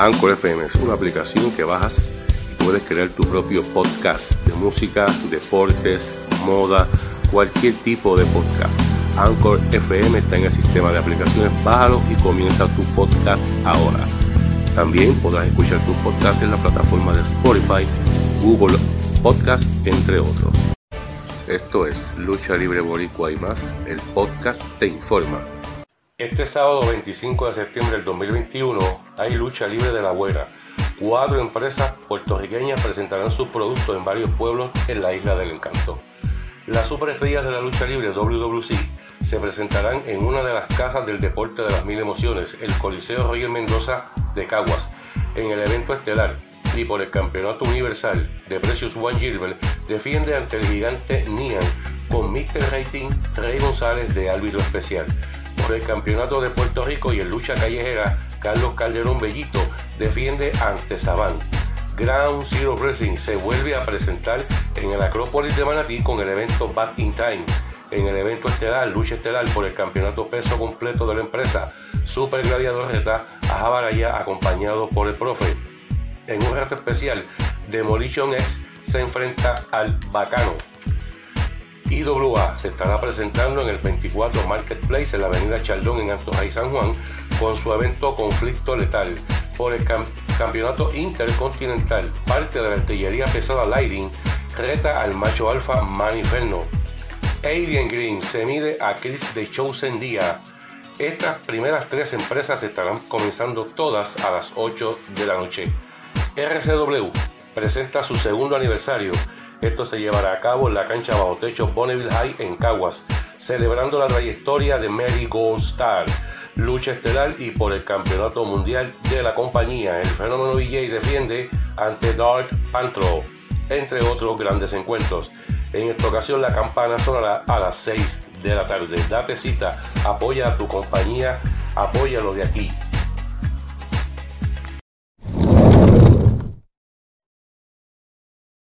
Anchor FM es una aplicación que bajas y puedes crear tu propio podcast de música, deportes, moda, cualquier tipo de podcast. Anchor FM está en el sistema de aplicaciones, bájalo y comienza tu podcast ahora. También podrás escuchar tus podcasts en la plataforma de Spotify, Google Podcast, entre otros. Esto es Lucha Libre Boricua y más, el podcast te informa. Este sábado 25 de septiembre del 2021 hay lucha libre de la buena. Cuatro empresas puertorriqueñas presentarán sus productos en varios pueblos en la isla del encanto. Las superestrellas de la lucha libre WWC se presentarán en una de las casas del deporte de las mil emociones, el Coliseo Roger Mendoza de Caguas, en el evento estelar y por el Campeonato Universal de Precious One Gilbert defiende ante el gigante Nian con Mr. Rating Rey González de árbitro especial. Por el Campeonato de Puerto Rico y en lucha callejera, Carlos Calderón Bellito defiende ante Saban. Ground Zero Wrestling se vuelve a presentar en el Acrópolis de Manatí con el evento Back in Time. En el evento estelar, lucha estelar por el campeonato peso completo de la empresa, Super Gladiador reta a Jabaraya acompañado por el profe. En un reto especial, Demolition X se enfrenta al Bacano. IWA se estará presentando en el 24 Marketplace en la avenida Chaldón en y San Juan con su evento Conflicto Letal por el Campeonato Intercontinental. Parte de la artillería pesada Lighting reta al macho alfa Maniferno. Alien Green se mide a Chris de Chosen Día. Estas primeras tres empresas estarán comenzando todas a las 8 de la noche. RCW presenta su segundo aniversario. Esto se llevará a cabo en la cancha bajo techo Bonneville High en Caguas, celebrando la trayectoria de Mary Gold Star, lucha estelar y por el campeonato mundial de la compañía. El fenómeno VJ defiende ante Dark Pantro, entre otros grandes encuentros. En esta ocasión la campana sonará a las 6 de la tarde. Date cita, apoya a tu compañía, apóyalo de aquí.